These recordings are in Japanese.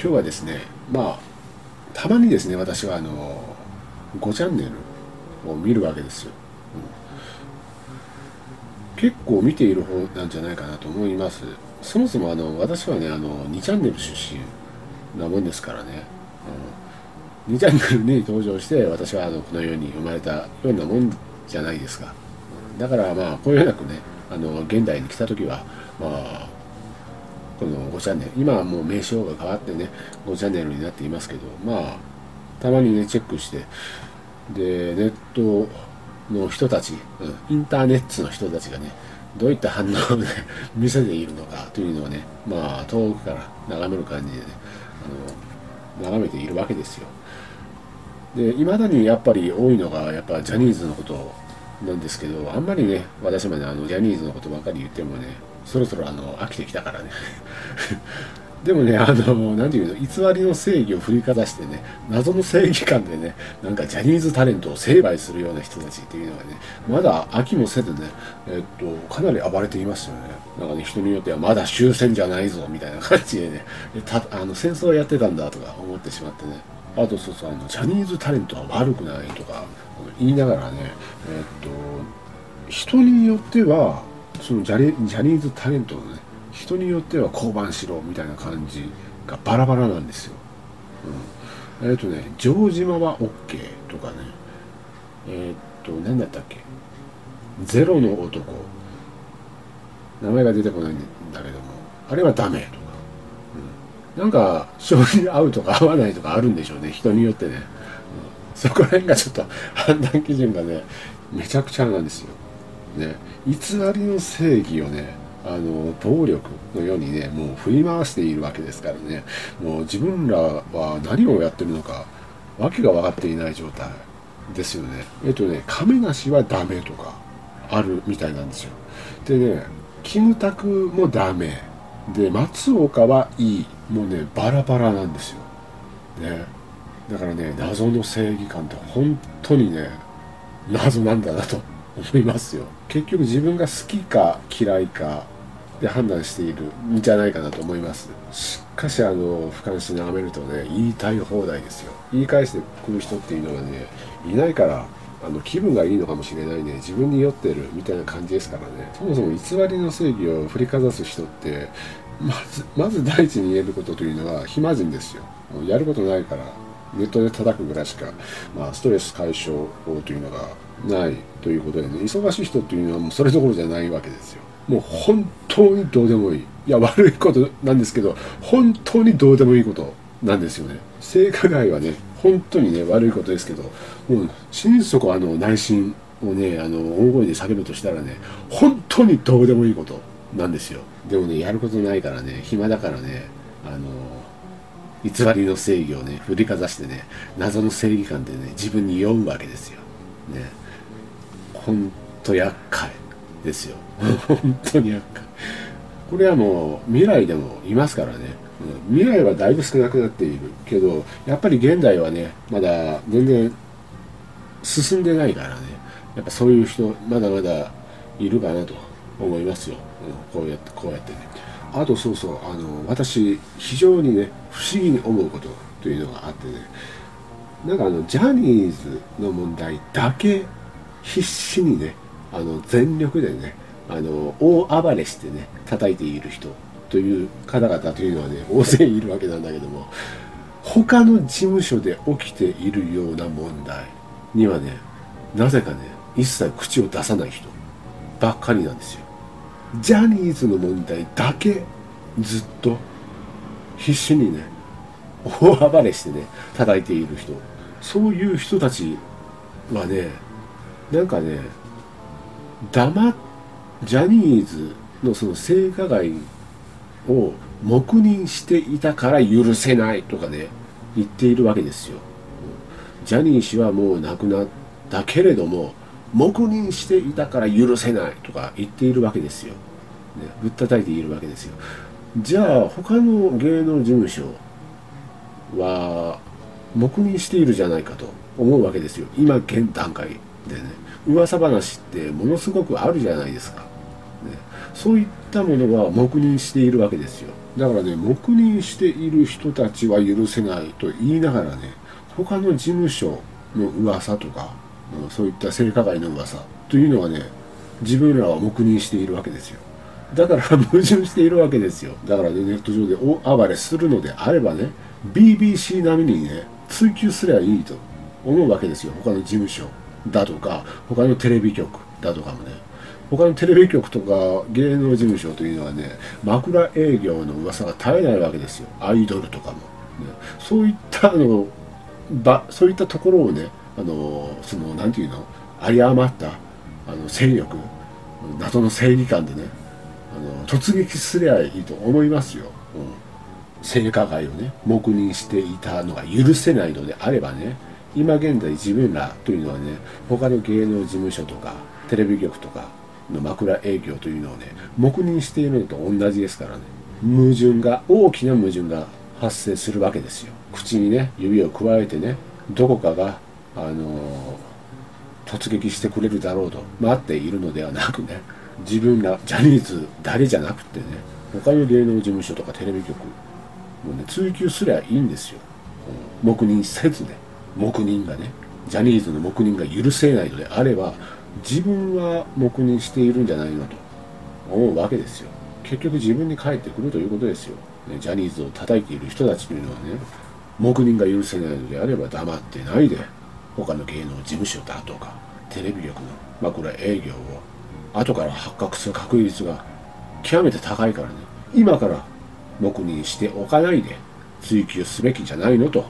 今日はですねまあたまにですね私はあの5チャンネルを見るわけですよ、うん、結構見ている方なんじゃないかなと思います。そもそもあの私はねあの2チャンネル出身なもんですからね、うん、2チャンネルに登場して私はあのこの世に生まれたようなもんじゃないですか、だからまあこういうなくねあの現代に来た時はまあこの5チャンネル。今はもう名称が変わってね5チャンネルになっていますけどまあたまにねチェックしてでネットの人たち、インターネットの人たちがねどういった反応をね 見せているのかというのをねまあ遠くから眺める感じでねあの眺めているわけですよ。でいまだにやっぱり多いのがやっぱジャニーズのことなんですけどあんまりね私もねあのジャニーズのことばかり言ってもねそろそろあの飽きてきたからね。でもねあの何ていうの偽りの正義を振りかざしてね謎の正義感でねなんかジャニーズタレントを成敗するような人たちっていうのはねまだ飽きもせずねえっとかなり暴れていますよね。なんかね人によってはまだ終戦じゃないぞみたいな感じでねたあの戦争やってたんだとか思ってしまってね。あとそうそうあのジャニーズタレントは悪くないとか言いながらねえっと人によってはそのジャニジャニーズタレントのね人によっては降板しろみたいな感じがバラバラなんですよ、うん、えっ、ー、とね城島は OK とかね。えっ、ー、と何だったっけ？ゼロの男。名前が出てこないんだけども。あれはダメとか、うん、なんか正直合うとか合わないとかあるんでしょうね。人によってね、うん、そこら辺がちょっと判断基準がねめちゃくちゃなんですよ。ね偽りの正義をねあの暴力のようにねもう振り回しているわけですからね。もう自分らは何をやってるのか訳が分かっていない状態ですよね。えっとね亀梨はダメとかあるみたいなんですよ。でねキムタクもダメ。で松岡はいい。もうねバラバラなんですよ。ね。だからね謎の正義感って本当にね謎なんだなと。思いますよ。結局自分が好きか嫌いかで判断しているんじゃないかなと思います。しかしあの俯瞰して眺めるとね言いたい放題ですよ。言い返してくる人っていうのがねいないからあの気分がいいのかもしれないね。自分に酔ってるみたいな感じですからね。そもそも偽りの正義を振りかざす人ってまずまず第一に言えることというのは暇人ですよ。やることないから。ネットで叩くぐらいしか、まあ、ストレス解消法というのがないということでね忙しい人っていうのはもうそれどころじゃないわけですよ。もう本当にどうでもいい。いや悪いことなんですけど本当にどうでもいいことなんですよね。性加害はね本当にね悪いことですけどもう心底あの内心をねあの大声で叫ぶとしたらね本当にどうでもいいことなんですよ。でもねやることないからね暇だからねあの偽りの正義をね振りかざしてね謎の正義感でね自分に酔うわけですよ。ね。ほんと厄介。ですよ。本当に厄介。これはもう未来でもいますからね、うん、未来はだいぶ少なくなっているけどやっぱり現代はねまだ全然進んでないからね。やっぱそういう人まだまだいるかなと思いますよ、うん、こうやってこうやってねあとそうそうあの私非常にね不思議に思うことというのがあってねなんかあのジャニーズの問題だけ必死にねあの全力でねあの大暴れしてね叩いている人という方々というのはね 大勢いるわけなんだけども他の事務所で起きているような問題にはねなぜかね一切口を出さない人ばっかりなんですよ。ジャニーズの問題だけずっと必死にね大暴れしてね叩いている人。そういう人たちはねなんかね黙っジャニーズのその性加害を黙認していたから許せないとかね言っているわけですよ。ジャニー氏はもう亡くなったけれども黙認していたから許せないとか言っているわけですよ、ね、ぶったたいているわけですよ。じゃあ他の芸能事務所は黙認しているじゃないかと思うわけですよ。今現段階でね。噂話ってものすごくあるじゃないですか、ね、そういったものは黙認しているわけですよ。だからね黙認している人たちは許せないと言いながらね他の事務所の噂とか、うん、そういった性加害の噂。というのはね自分らは黙認しているわけですよ。だから 矛盾しているわけですよ。だからねネット上で大暴れするのであればね BBC 並みにね追求すればいいと思うわけですよ。他の事務所だとか他のテレビ局だとかもね。他のテレビ局とか芸能事務所というのはね枕営業の噂が絶えないわけですよ。アイドルとかも、ね、そういったのばそういったところをねあのその何て言うの？有り余ったあの勢力謎の正義感でねあの突撃すりゃいいと思いますよ、うん、性加害をね黙認していたのが許せないのであればね今現在自分らというのはね他の芸能事務所とかテレビ局とかの枕営業というのをね黙認しているのと同じですからね矛盾が大きな矛盾が発生するわけですよ。口にね指を加えてねどこかがあの、突撃してくれるだろうと待っているのではなくね自分らジャニーズ誰じゃなくてね他の芸能事務所とかテレビ局もね追求すりゃいいんですよ、うん、黙認せずね黙認がねジャニーズの黙認が許せないのであれば自分は黙認しているんじゃないのと思うわけですよ。結局自分に返ってくるということですよ、ね、ジャニーズを叩いている人たちというのはね黙認が許せないのであれば黙ってないで他の芸能事務所だとかテレビ局の枕営業を後から発覚する確率が極めて高いからね。今から黙認しておかないで追求すべきじゃないのと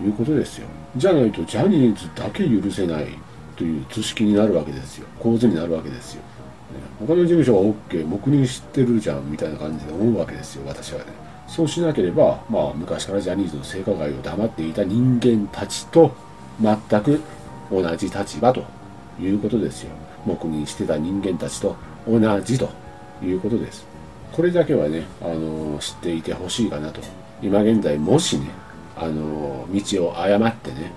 いうことですよ。じゃないとジャニーズだけ許せないという図式になるわけですよ。構図になるわけですよ、ね、他の事務所は OK 黙認してるじゃんみたいな感じで思うわけですよ私はね。そうしなければまあ昔からジャニーズの性加害を黙っていた人間たちと全く同じ立場ということですよ。黙認してた人間たちと同じということです。これだけはね、あの知っていてほしいかなと。今現在もしね、あの道を誤ってね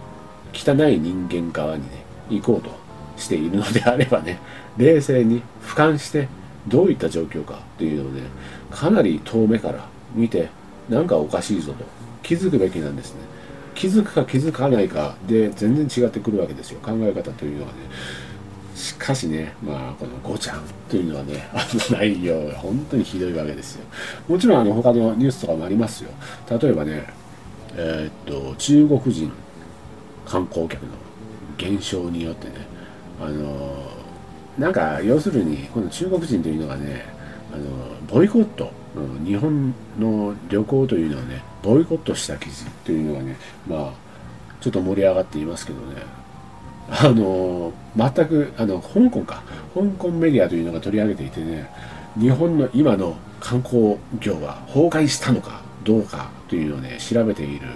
汚い人間側にね行こうとしているのであればね冷静に俯瞰してどういった状況かというのをねかなり遠目から見てなんかおかしいぞと。気づくべきなんですね。気づくか気づかないかで全然違ってくるわけですよ考え方というのはねしかしね、まあ、この5ちゃんというのはね、あ の内容が本当にひどいわけですよ。もちろん、あの、他のニュースとかもありますよ。例えばね、えー、っと、中国人観光客の減少によってねあのなんか要するにこの中国人というのがねあのボイコット日本の旅行というのをねボイコットした記事というのがねまあちょっと盛り上がっていますけどね。あの全くあの香港か。香港メディアというのが取り上げていてね日本の今の観光業は崩壊したのかどうかというのをね調べている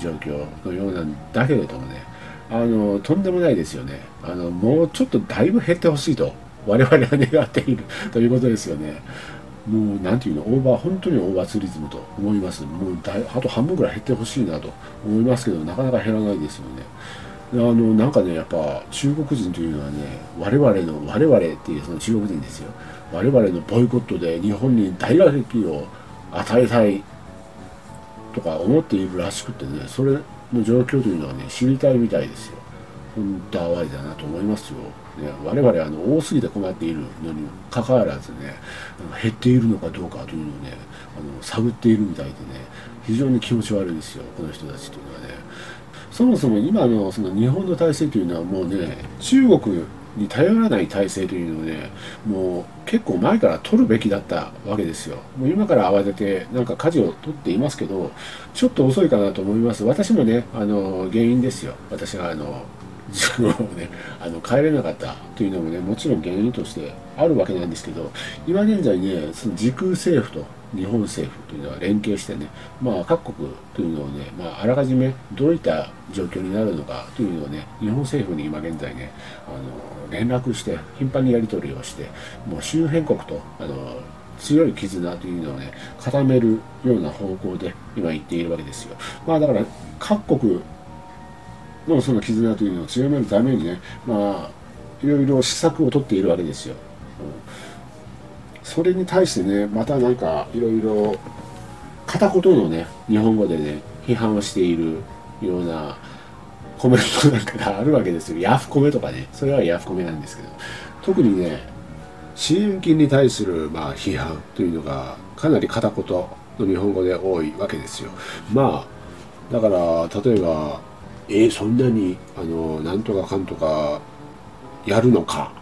状況のようなんだけれどもねあのとんでもないですよね。あのもうちょっとだいぶ減ってほしいと我々は願っているということですよね。もうなんていうのオーバー本当にオーバーツーリズムと思います。もうだあと半分ぐらい減ってほしいなと思いますけどなかなか減らないですよね。あのなんかねやっぱ中国人というのはね我々の我々っていうその中国人ですよ。我々のボイコットで日本に大打撃を与えたいとか思っているらしくてねそれの状況というのはね知りたいみたいですよ。本当哀れだなと思いますよ、ね、我々あの多すぎて困っているのにもかかわらずね減っているのかどうかというのをねあの探っているみたいでね非常に気持ち悪いですよこの人たちというのはね。そもそも今のその日本の体制というのはもうね中国に頼らない体制というのをねもう結構前から取るべきだったわけですよ。もう今から慌ててなんか舵を取っていますけどちょっと遅いかなと思います。私もねあの原因ですよ。私があの自分をねあの帰れなかったというのもねもちろん原因としてあるわけなんですけど今現在ねその時空政府と日本政府というのは連携してね、まあ、各国というのをね、まあ、あらかじめどういった状況になるのかというのをね日本政府に今現在ねあの連絡して頻繁にやり取りをしてもう周辺国とあの強い絆というのをね固めるような方向で今言っているわけですよ。まあだから各国のその絆というのを強めるためにねまあいろいろ施策を取っているわけですよ。うん。それに対してねまたなんかいろいろ片言のね日本語でね批判をしているようなコメントなんかがあるわけですよ。ヤフコメとかね。それはヤフコメなんですけど。特にね支援金に対するまあ批判というのがかなり片言の日本語で多いわけですよ。まあだから例えばえー、そんなにあのなんとかかんとかやるのか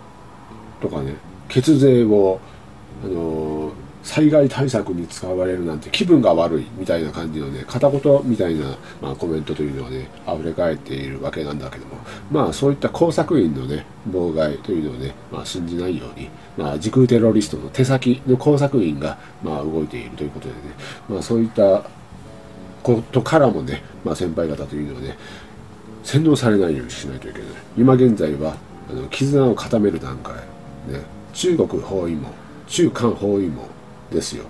とかね血税をあの災害対策に使われるなんて気分が悪いみたいな感じのね片言みたいな、まあ、コメントというのはね溢れ返っているわけなんだけどもまあそういった工作員のね妨害というのをね、まあ、信じないように、まあ、時空テロリストの手先の工作員が、まあ、動いているということでね、まあ、そういったことからもね、まあ、先輩方というのはね洗脳されないようにしないといけない。今現在はあの絆を固める段階、ね、中国包囲網。中韓包囲網ですよ。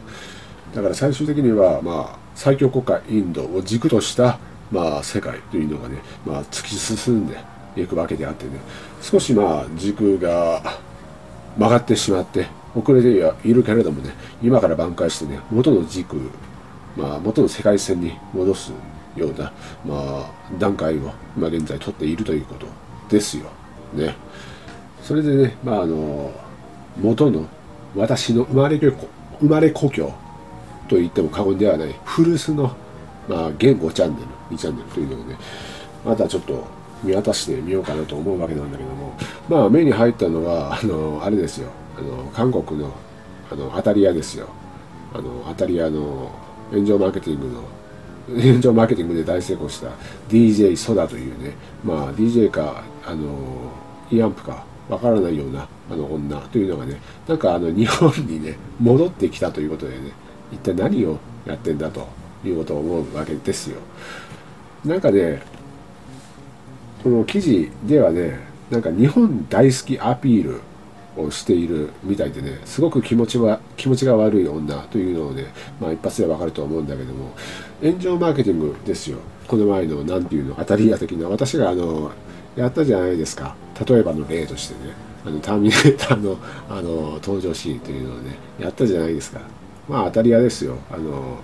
だから最終的にはまあ最強国家インドを軸としたまあ世界というのがね、まあ、突き進んでいくわけであってね。少しまあ軸が曲がってしまって遅れてはいるけれどもね今から挽回してね元の軸まあ元の世界線に戻す。ような、まあ、段階を今現在取っているということですよ。ね。それでね、まあ、あの、元の私の生まれ生まれ故郷と言っても過言ではない古巣の、まあ、現5チャンネル、2チャンネルというのをね、またちょっと見渡してみようかなと思うわけなんだけども、まあ、目に入ったのは、あの、あれですよ、あの、韓国の、あの、当たり屋ですよ。あの、当たり屋の炎上マーケティングの炎 上マーケティングで大成功した DJ ソダというね、まあ DJ か、あの、イアンプかわからないようなあの女というのがね、なんかあの日本にね、戻ってきたということでね、一体何をやってんだということを思うわけですよ。なんかね、この記事ではね、なんか日本大好きアピールをしているみたいでねすごく気持ちは気持ちが悪い女というのをね、まあ、一発でわかると思うんだけども炎上マーケティングですよ。この前の何ていうの当たり屋的な。私があのやったじゃないですか。例えばの例としてね。あのターミネーターの あの登場シーンというのをねやったじゃないですか。まあ当たり屋ですよ。あの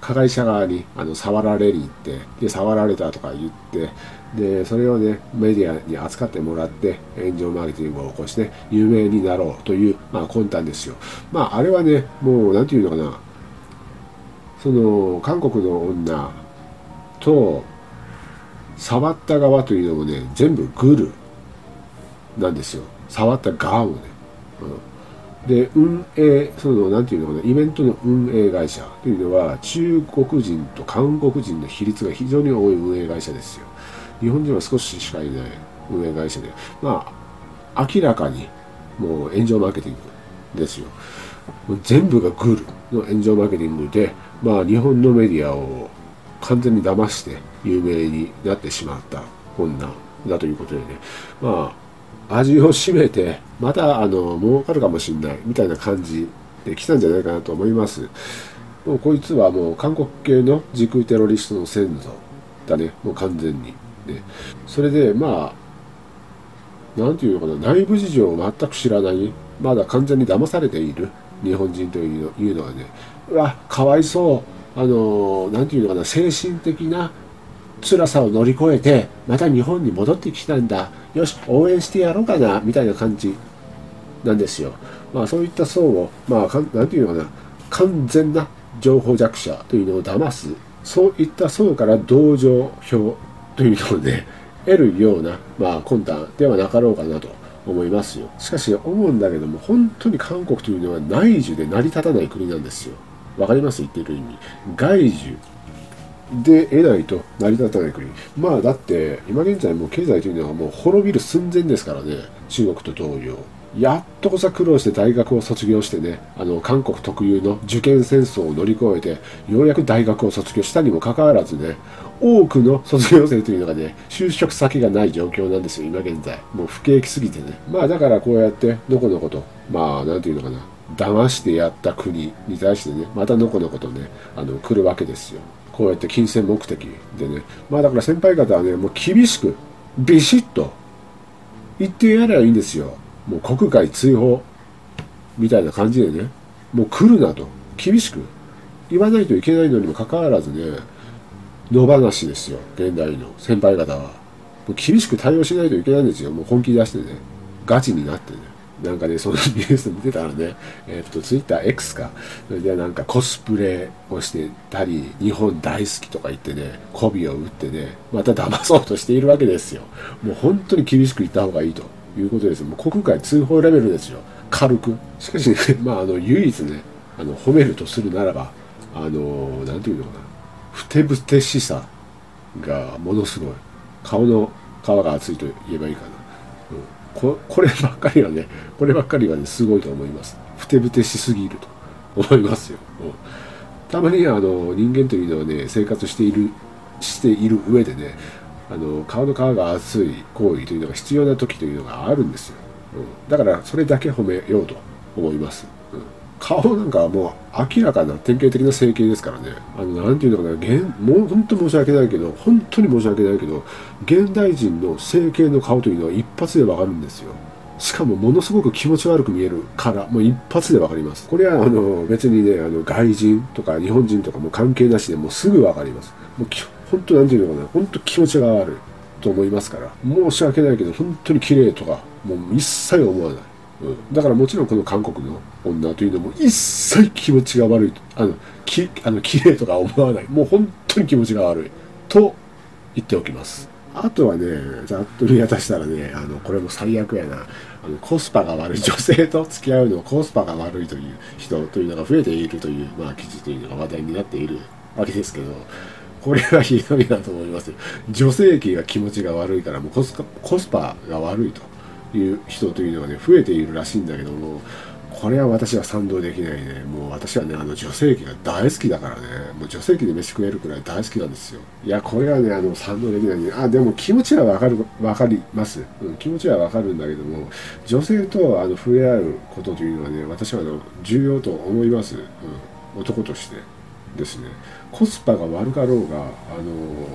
加害者側にあの触られに行ってで触られたとか言ってでそれをねメディアに扱ってもらって炎上マーケティングを起こして有名になろうという、まあ、魂胆ですよ。まああれはねもう何て言うのかな。その韓国の女と触った側というのもね全部グルなんですよ。触った側もね、うん、で運営その何て言うのかなイベントの運営会社というのは中国人と韓国人の比率が非常に多い運営会社ですよ。日本人は少ししかいない運営会社で、まあ、明らかにもう炎上マーケティングですよ。全部がグールの炎上マーケティングで、まあ、日本のメディアを完全に騙して有名になってしまった女だということでね、まあ、味を占めて、また、あの、儲かるかもしれないみたいな感じで来たんじゃないかなと思います。もうこいつはもう韓国系の時空テロリストの先祖だね、もう完全に。ね、それでまあ何て言うのかな内部事情を全く知らないまだ完全に騙されている日本人というのはね。うわかわいそう。あの何て言うのかな精神的な辛さを乗り越えてまた日本に戻ってきたんだ。よし応援してやろうかなみたいな感じなんですよ。まあそういった層をまあ何て言うのかな完全な情報弱者というのを騙す。そういった層から同情票というのをね、得るような、まあ、魂胆ではなかろうかなと思いますよ。しかし、思うんだけども、本当に韓国というのは内需で成り立たない国なんですよ。わかります？言ってる意味。外需で得ないと成り立たない国。まあ、だって、今現在もう経済というのはもう滅びる寸前ですからね。中国と同様。やっとこさ苦労して大学を卒業してね、あの、韓国特有の受験戦争を乗り越えて、ようやく大学を卒業したにもかかわらずね、多くの卒業生というのがね、就職先がない状況なんですよ、今現在。もう不景気すぎてね。まあだからこうやって、のこのこと、まあ、なんていうのかな、騙してやった国に対してね、またのこのことね、あの、来るわけですよ。こうやって金銭目的でね。まあだから先輩方はね、もう厳しく、ビシッと言ってやればいいんですよ。もう国外追放みたいな感じでねもう来るなと。厳しく。言わないといけないのにもかかわらずね野放しですよ。現代の。先輩方は。もう厳しく対応しないといけないんですよ。もう本気出してね。ガチになってね。なんかね、そのニュース見てたらね、えっ、ー、と、ツイッター X か。それでなんかコスプレをしてたり、日本大好きとか言ってね、媚びを打ってね、また騙そうとしているわけですよ。もう本当に厳しく言った方がいいと。いうことです。もう国外通報レベルですよ。軽く。しかしね、まあ、あの、唯一ね、あの、褒めるとするならば、あの、なんていうのかな。ふてぶてしさがものすごい。顔の皮が厚いと言えばいいかな。ここればっかりはねこればっかりはねすごいと思いますふてぶてしすぎると思いますよ、うん、たまにあの人間というのはね生活しているしている上でねあの顔の皮が厚い行為というのが必要な時というのがあるんですよ、うん、だからそれだけ褒めようと思います、うん。顔なんかもう明らかな典型的な整形ですからね。あのなんていうのかな現もう本当申し訳ないけど本当に申し訳ないけど現代人の整形の顔というのは一発でわかるんですよ。しかもものすごく気持ち悪く見えるからもう一発でわかります。これはあの別にねあの外人とか日本人とかも関係なしでもうすぐわかります。もう本当なんていうのかな本当気持ちが悪いと思いますから申し訳ないけど本当に綺麗とかもう一切思わない。うん、だからもちろんこの韓国の女というのも一切気持ちが悪いあのきあの綺麗とか思わない。もう本当に気持ちが悪いと言っておきます。あとはねざっと見渡したらねあのこれも最悪やな。あのコスパが悪い女性と付き合うのコスパが悪いという人というのが増えているという、まあ、記事というのが話題になっているわけですけどこれはひどいなと思います女性器が気持ちが悪いからもうコスコスパが悪いという人というのがね増えているらしいんだけどもこれは私は賛同できないね。もう私はねあの女性器が大好きだからね。もう女性器で飯食えるくらい大好きなんですよ。いやこれはねあの賛同できないね。あでも気持ちはわかるわかります、うん、気持ちはわかるんだけども女性とあの触れ合うことというのはね私はあの重要と思います、うん、男として。ですね。コスパが悪かろうがあの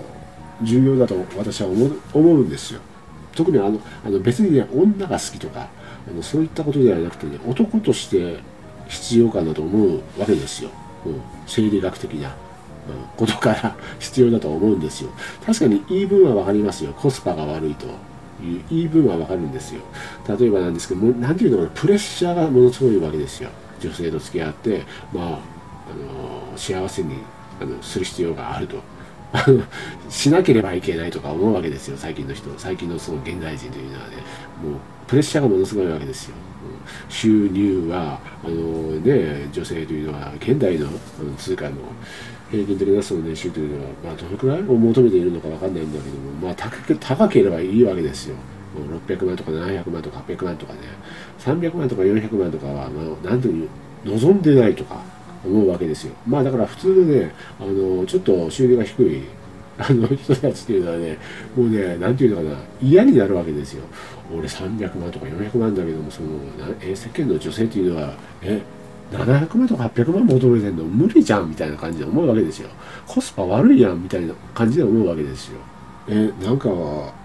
重要だと私は思うんですよ。特にあのあの別にね女が好きとかあのそういったことではなくてね男として必要かなと思うわけですよ、うん、生理学的な、うん、ことから 必要だと思うんですよ。確かに言い分は分かりますよ。コスパが悪いと。いう言い分は分かるんですよ。例えばなんですけども何ていうのかなプレッシャーがものすごいわけですよ。女性と付き合ってまああの幸せにあのする必要があると。しなければいけないとか思うわけですよ最近の人。最近のその現代人というのはね。もうプレッシャーがものすごいわけですよ、収入はあのね女性というのは現代の通貨の平均的なその年収というのは、まあ、どのくらい？を求めているのか分かんないんだけども、まあ、高け高ければいいわけですよ。600万とか700万とか800万とかね。300万とか400万とかは、ま、何という望んでないとか思うわけですよ。まあだから普通のね、あの、ちょっと収入が低い、あの人たちっていうのはね、もうね、なんていうのかな、嫌になるわけですよ。俺300万とか400万だけども、その、え世間の女性っていうのは、え、700万とか800万求めてんの？無理じゃんみたいな感じで思うわけですよ。コスパ悪いやんみたいな感じで思うわけですよ。え、なんか、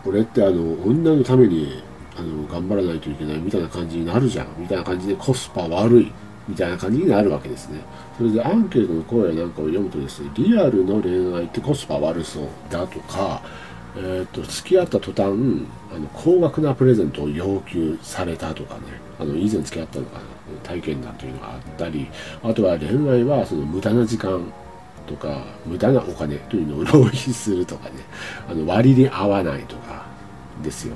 俺ってあの、女のために、あの、頑張らないといけないみたいな感じになるじゃんみたいな感じでコスパ悪い。みたいな感じになるわけですね。それでアンケートの声なんかを読むとですね、リアルの恋愛ってコスパ悪そうだとか、えーと、付き合った途端あの高額なプレゼントを要求されたとかねあの以前付き合ったのかな体験談というのがあったりあとは恋愛はその無駄な時間とか無駄なお金というのを浪費するとかねあの割に合わないとかですよ、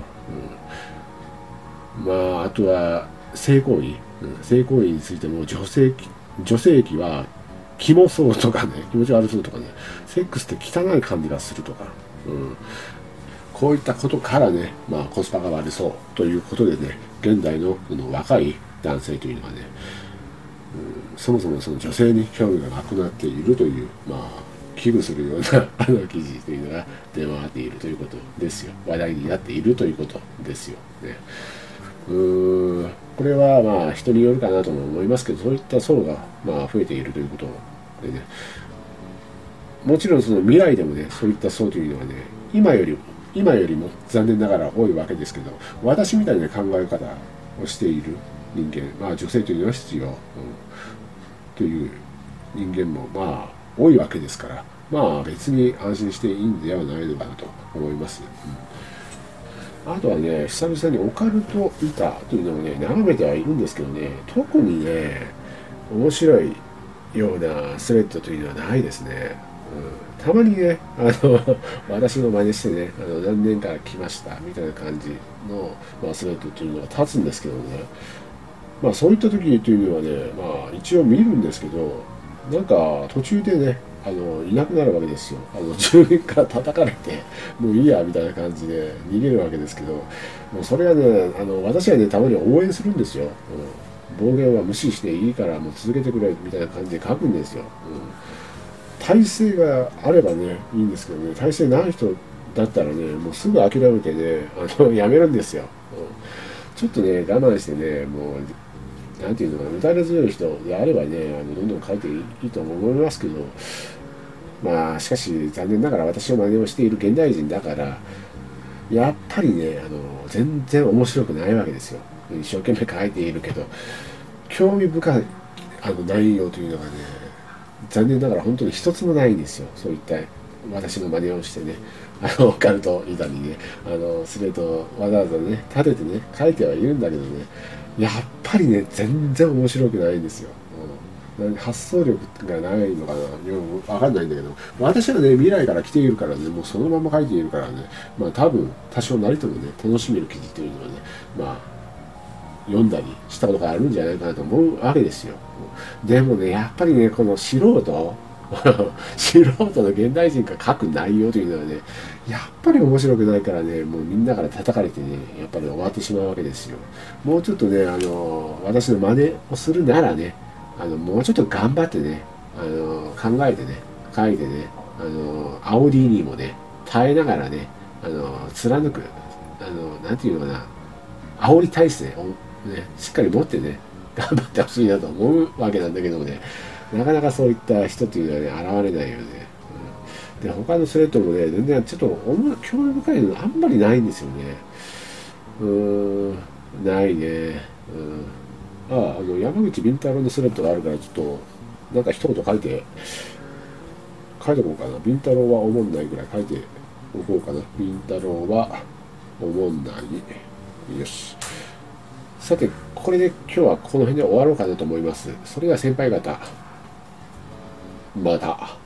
うん、まああとは性行為。性行為についても女性女性器はキモそうとかね 気持ち悪そうとかねセックスって汚い感じがするとか、うん、こういったことからね、まあ、コスパが悪そうということでね現代のこの若い男性というのはね、うん、そもそもその女性に興味がなくなっているというまあ危惧するような あの記事というのが出回っているということですよ。話題になっているということですよ。ね。うん。これはまあ人によるかなとも思いますけどそういった層がまあ増えているということでね。もちろんその未来でもねそういった層というのはね今よりも今よりも残念ながら多いわけですけど私みたいな考え方をしている人間まあ女性というのは必要、うん、という人間もまあ多いわけですからまあ別に安心していいんではないのかなと思います、うん、あとはね久々にオカルト板というのをね眺めてはいるんですけどね特にね面白いようなスレッドというのはないですね、うん、たまにねあの 私の真似してねあの何年か来ましたみたいな感じの、まあ、スレッドというのが立つんですけどね。まあそういった時というのはねまあ一応見るんですけどなんか途中でねあのいなくなるわけですよ。あの住民から叩かれてもういいやみたいな感じで逃げるわけですけどもうそれはねあの私はねたまに応援するんですよ、うん、暴言は無視していいからもう続けてくれみたいな感じで書くんですよ、うん、体制があればねいいんですけどね体制ない人だったらねもうすぐ諦めてねあのやめるんですよ、うん、ちょっとね我慢してねもうなんていうのかな、打たれ強い人であればね、あのどんどん書いていいと思いますけど、まあ、しかし、残念ながら私の真似をしている現代人だから、やっぱりね、あの全然面白くないわけですよ。一生懸命書いているけど、興味深いあの内容というのがね、残念ながら本当に一つもないんですよ。そういった私の真似をしてね、あの、オカルト板にね、あの、スレートわざわざね、立ててね、書いてはいるんだけどね、やっぱりね全然面白くないんですよ、発想力がないのかなよく分かんないんだけど私はね未来から来ているからねもうそのまま書いているからねまあ多分多少なりともね楽しめる記事というのはねまあ読んだりしたことがあるんじゃないかなと思うわけですよ。でもねやっぱりねこの素人 素人の現代人が書く内容というのはねやっぱり面白くないからねもうみんなから叩かれてねやっぱり終わってしまうわけですよ。もうちょっとねあの私の真似をするならねあのもうちょっと頑張ってねあの考えてね書いてねあの煽りにもね耐えながらねあの貫くあのなんていうのかな煽り体制をねしっかり持ってね頑張ってほしいなと思うわけなんだけどもねなかなかそういった人というのはね、現れないよね。で、他のスレッドもね、全然ちょっと興味深いのあんまりないんですよね。うーん、ないね。うん。ああ、あの、山口敏太郎のスレッドがあるから、ちょっと、なんか一言書いて、書いておこうかな。敏太郎は思んないぐらい書いておこうかな。敏太郎は思んない。よし。さて、これで今日はこの辺で終わろうかなと思います。それでは先輩方。また。